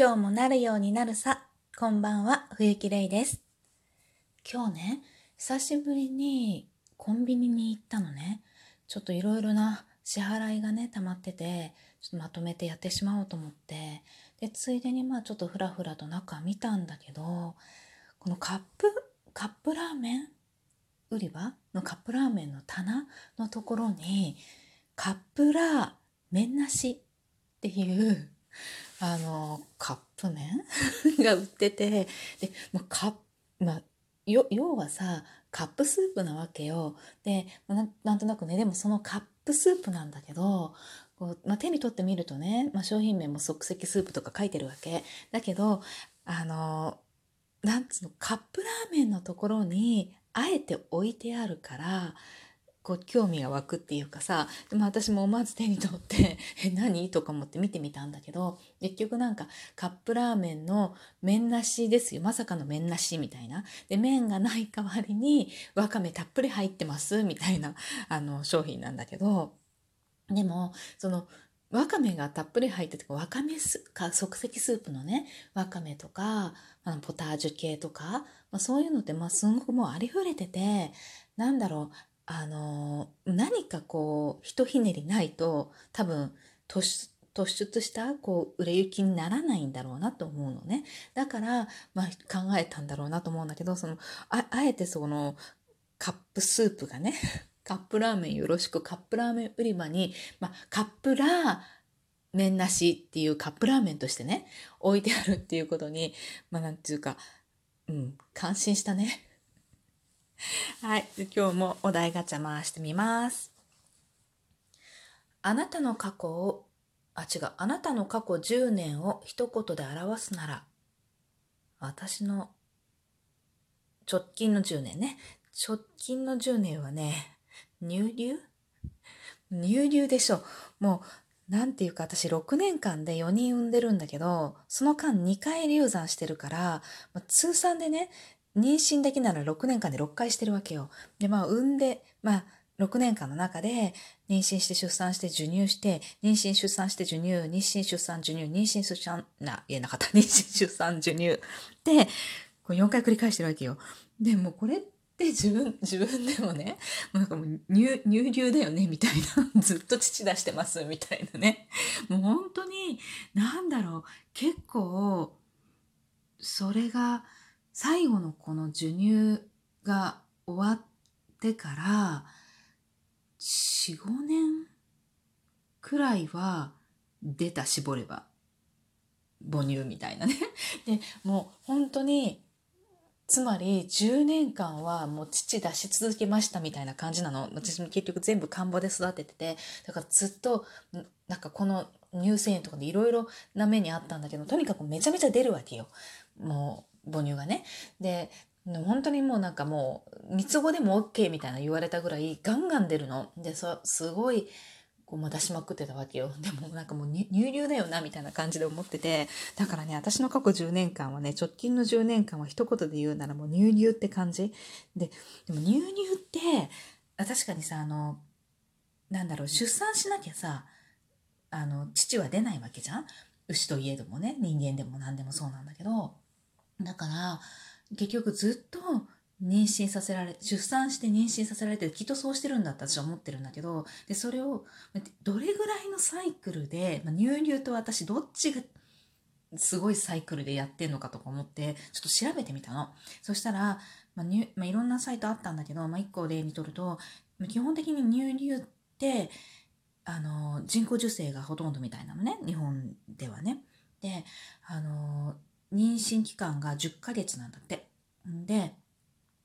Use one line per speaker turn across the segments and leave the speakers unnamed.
今日もなるようになるさ。こんばんは、冬木玲です。今日ね、久しぶりにコンビニに行ったのね。ちょっといろいろな支払いがね、溜まってて、ちょっとまとめてやってしまおうと思って。で、ついでにまあちょっとふらふらと中見たんだけど、このカップ、カップラーメン？売り場？のカップラーメンの棚？のところに、カップラーメンなしっていう、あの、カップ麺？が売ってて、で、もうカ、まあ、よ、要はさ、カップスープなわけよ。で、まななんとなくね、でもそのカップスープなんだけど、こうまあ、手に取ってみるとね、まあ、商品名も即席スープとか書いてるわけ。だけど、あの、なんつうの、カップラーメンのところに、あえて置いてあるから、こう興味が湧くっていうかさでも私も思わず手に取って「え何?」とか思って見てみたんだけど結局なんかカップラーメンの麺なしですよ。まさかの麺なしみたいな。で麺がない代わりにわかめたっぷり入ってます。みたいなあの商品なんだけど。でもそのわかめがたっぷり入っててわかめスか即席スープのねわかめとか、まあ、ポタージュ系とか、まあ、そういうのってまあすごくもうありふれててなんだろうあの何かこうひとひねりないと多分突出したこう売れ行きにならないんだろうなと思うのねだから、まあ、考えたんだろうなと思うんだけどそのああえてそのカップスープがね カップラーメンよろしくカップラーメン売り場に、まあ、カップラー麺なしっていうカップラーメンとしてね置いてあるっていうことにまあなんていうかうん感心したね。はい。今日もお題ガチャ回してみます。あなたの過去を、あ、違う。あなたの過去10年を一言で表すなら、私の直近の10年ね。直近の10年はね、入流？入流でしょ。もう、なんていうか私6年間で4人産んでるんだけど、その間2回流産してるから、通算でね、妊娠できなら6年間で6回してるわけよ。で、まあ、産んで、まあ、6年間の中で、妊娠して出産して授乳して、妊娠出産して授乳、妊娠出産授乳、妊娠出産、な、言えなかった。妊娠出産授乳。で、これ4回繰り返してるわけよ。で、もこれって自分、自分でもね、もうなんかもう乳、乳流だよね、みたいな。ずっと乳出してます、みたいなね。もう本当に、なんだろう、結構、それが、最後のこの授乳が終わってから45年くらいは出た絞れば母乳みたいなね。でもう本当につまり10年間はもう父出し続けましたみたいな感じなの。私も結局全部田んぼで育てててだからずっとなんかこの乳腺炎とかでいろいろな目にあったんだけどとにかくめちゃめちゃ出るわけよ。もう母乳がね。で、本当にもうなんかもう、三つ子でも OK みたいな言われたぐらいガンガン出るの。で、そすごい、こう、まあ、出しまくってたわけよ。でもなんかもう乳流だよな、みたいな感じで思ってて。だからね、私の過去10年間はね、直近の10年間は一言で言うならもう乳流って感じ。で、でも乳流って、確かにさ、あの、なんだろう、出産しなきゃさ、あの、父は出ないわけじゃん牛といえどもね、人間でも何でもそうなんだけど、だから、結局ずっと妊娠させられ、出産して妊娠させられて、きっとそうしてるんだって私は思ってるんだけど、で、それを、どれぐらいのサイクルで、まあ、乳流と私どっちがすごいサイクルでやってんのかとか思って、ちょっと調べてみたの。そしたら、まあ乳まあ、いろんなサイトあったんだけど、まあ、1個例にとると、基本的に乳流って、あの、人工授精がほとんどみたいなのね、日本ではね。で、あの、妊娠期間が10ヶ月なんだって。で、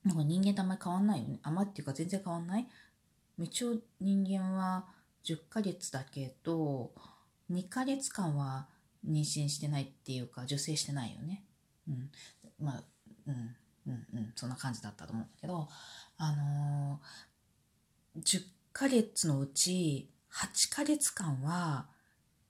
なんか人間とあんまり変わんないよね。あまっていうか全然変わんない？一応人間は10ヶ月だけど、2ヶ月間は妊娠してないっていうか、受精してないよね。うん。まあ、うん、うん、うん、そんな感じだったと思うんだけど、あのー、10ヶ月のうち8ヶ月間は、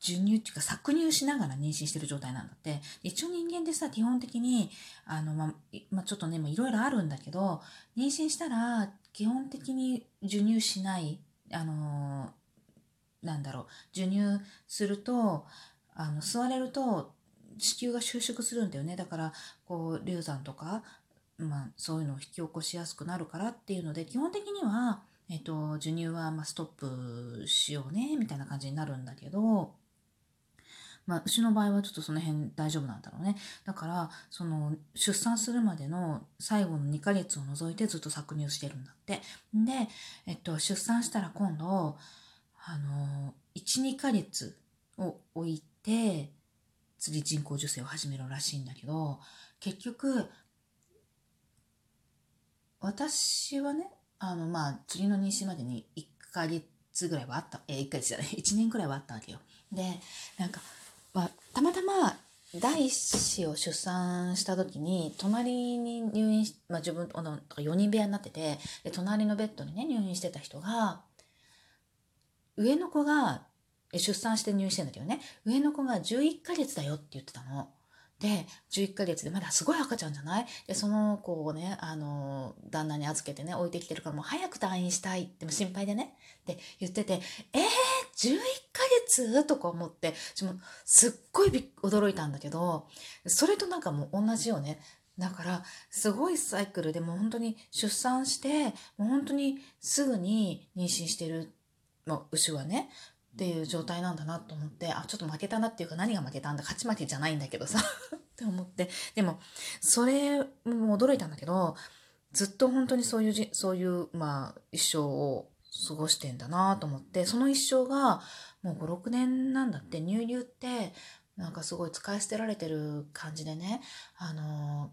授乳っていうか搾乳しながら妊娠してる状態なんだって。一応人間でさ、基本的に、あの、ま、ま、ちょっとね、いろいろあるんだけど、妊娠したら、基本的に授乳しない、あのー、なんだろう、授乳すると、あの、吸われると、子宮が収縮するんだよねだからこう流産とか、まあ、そういうのを引き起こしやすくなるからっていうので基本的には、えっと、授乳はまストップしようねみたいな感じになるんだけど。まあ、牛の場合はちょっとその辺大丈夫なんだろうね。だから、その、出産するまでの最後の2ヶ月を除いてずっと搾乳してるんだって。で、えっと、出産したら今度、あの、1、2ヶ月を置いて、次人工授精を始めるらしいんだけど、結局、私はね、あの、まあ、次の妊娠までに1ヶ月ぐらいはあった、え、1ヶ月じゃない、1年くらいはあったわけよ。で、なんか、まあ、たまたま第一子を出産した時に隣に入院し、まあ、自分の4人部屋になっててで隣のベッドにね入院してた人が上の子が出産して入院してんだけどね上の子が11ヶ月だよって言ってたの。で、11ヶ月でまだすごい赤ちゃんじゃない？で、その子をね、あの、旦那に預けてね、置いてきてるからもう早く退院したい。でも心配でね。って言ってて、えー、11ヶ月？とか思って、私もすっごい驚いたんだけど、それとなんかもう同じよね。だから、すごいサイクルでもう本当に出産して、もう本当にすぐに妊娠してる、まあ、牛はね、っていう状態なんだなと思ってあちょっと負けたなっていうか何が負けたんだ勝ち負けじゃないんだけどさ って思ってでもそれも驚いたんだけどずっと本当にそういうじそういうまあ一生を過ごしてんだなと思ってその一生がもう56年なんだって乳牛ってなんかすごい使い捨てられてる感じでねあの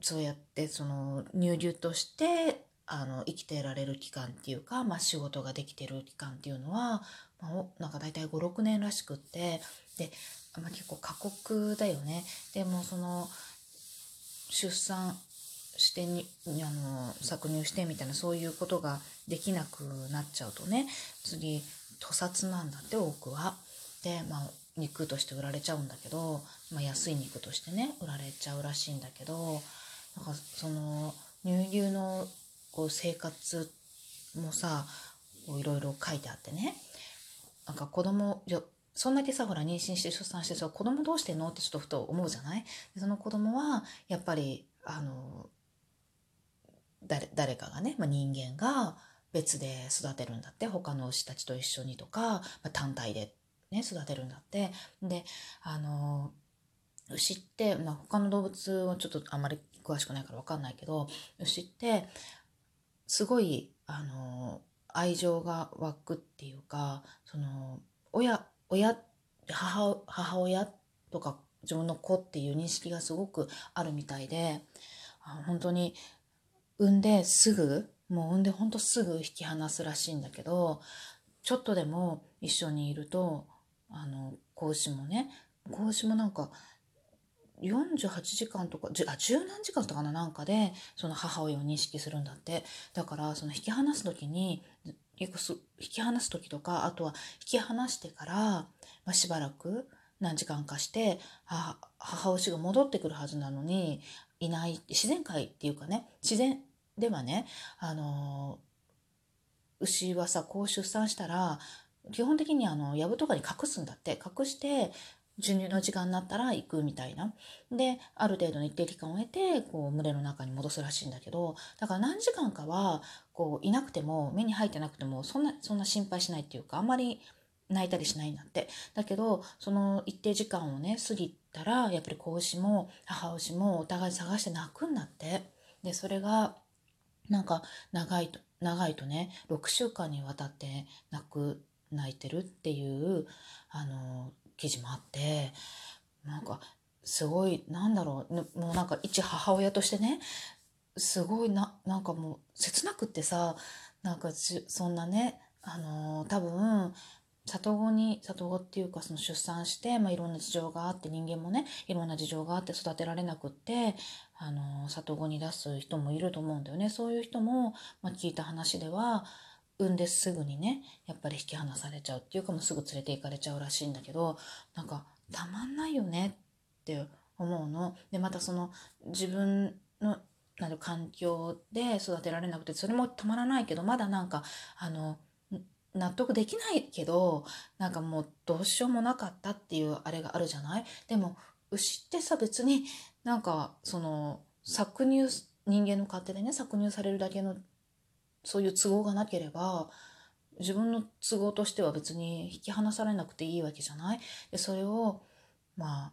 そうやってその乳牛としてあの生きてられる期間っていうか、まあ、仕事ができてる期間っていうのは、まあ、なんか大体56年らしくってで、まあ、結構過酷だよね。でもその出産してにあの搾乳してみたいなそういうことができなくなっちゃうとね。次屠殺なんだって多くは。でまあ肉として売られちゃうんだけど、まあ、安い肉としてね売られちゃうらしいんだけどなんかその乳牛のこう生活もさいろいろ書いてあってね。なんか子供そんだけさほら妊娠して出産してさ子供どうしてんの？ってちょっとふと思うじゃない？でその子供はやっぱりあの誰誰かがね、まあ、人間が別で育てるんだって他の牛たちと一緒にとか、まあ、単体で、ね、育てるんだって。であの牛って、まあ、他の動物はちょっとあんまり詳しくないから分かんないけど牛ってすごいあの愛情が湧くっていうかその親親母母親とか自分の子っていう認識がすごくあるみたいで本当に産んですぐもう産んで本当すぐ引き離すらしいんだけどちょっとでも一緒にいるとあの子牛もね子牛もなんか48時間とかあ十何時間とかななんかでその母親を認識するんだって。だからその引き離す時に引き離す時とかあとは引き離してから、まあ、しばらく何時間かして母牛が戻ってくるはずなのにいない自然界っていうかね自然ではねあの牛はさこう出産したら基本的にあの藪とかに隠すんだって隠して授乳の時間になったら行くみたいな。で、ある程度の一定期間を経て、こう、群れの中に戻すらしいんだけど、だから何時間かは、こう、いなくても、目に入ってなくても、そんな、そんな心配しないっていうか、あんまり泣いたりしないんだって。だけど、その一定時間をね、過ぎたら、やっぱり子牛も母牛もお互い探して泣くんだって。で、それが、なんか、長いと、長いとね、6週間にわたって泣く、泣いてるっていう、あの、記事もあってなんかすごいなんだろうもうなんか一母親としてねすごいななんかもう切なくってさなんかそんなねあの、多分里子に里子っていうかその出産して、まあ、いろんな事情があって人間もねいろんな事情があって育てられなくってあの里子に出す人もいると思うんだよねそういう人も、まあ、聞いた話では産んですぐにねやっぱり引き離されちゃうっていうかもうすぐ連れて行かれちゃうらしいんだけどなんかたまんないよねって思うの。でまたその自分のなる環境で育てられなくてそれもたまらないけどまだなんかあの納得できないけどなんかもうどうしようもなかったっていうあれがあるじゃない？でも牛ってさ別になんかその搾乳人間の勝手でね搾乳されるだけのそういう都合がなければ自分の都合としては別に引き離されなくていいわけじゃない？でそれをまあ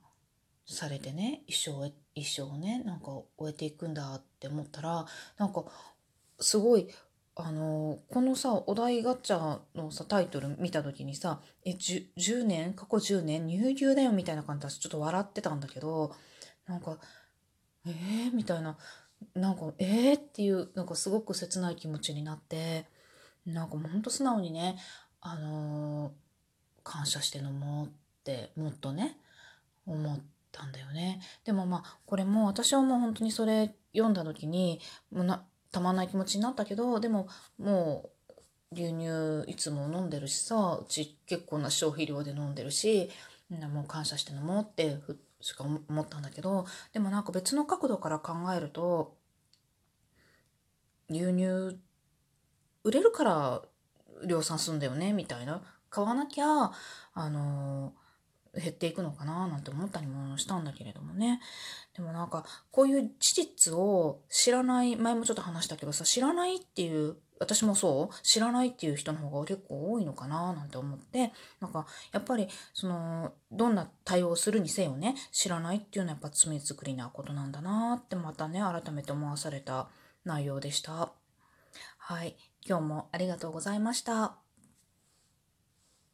されてね一生一生ねなんか終えていくんだって思ったらなんかすごいあのこのさお題ガチャのさタイトル見た時にさえ 10, 10年？過去10年？乳牛だよみたいな感じでちょっと笑ってたんだけどなんかえー、みたいな。なんかえー、っていうなんかすごく切ない気持ちになってなんかもうほんと素直にねあのー、感謝して飲もうってもっとね思ったんだよね。でもまあこれも私はもう本当にそれ読んだ時にもうなたまんない気持ちになったけどでももう牛乳いつも飲んでるしさうち結構な消費量で飲んでるしもう感謝して飲もうってしか思ったんだけどでもなんか別の角度から考えると牛乳売れるから量産すんだよねみたいな。買わなきゃあの減っていくのかななんて思ったりもしたんだけれどもねでもなんかこういう事実を知らない前もちょっと話したけどさ知らないっていう私もそう？知らないっていう人の方が結構多いのかななんて思ってなんかやっぱりそのどんな対応をするにせよね知らないっていうのはやっぱ罪作りなことなんだなってまたね改めて思わされた内容でした。はい今日もありがとうございました。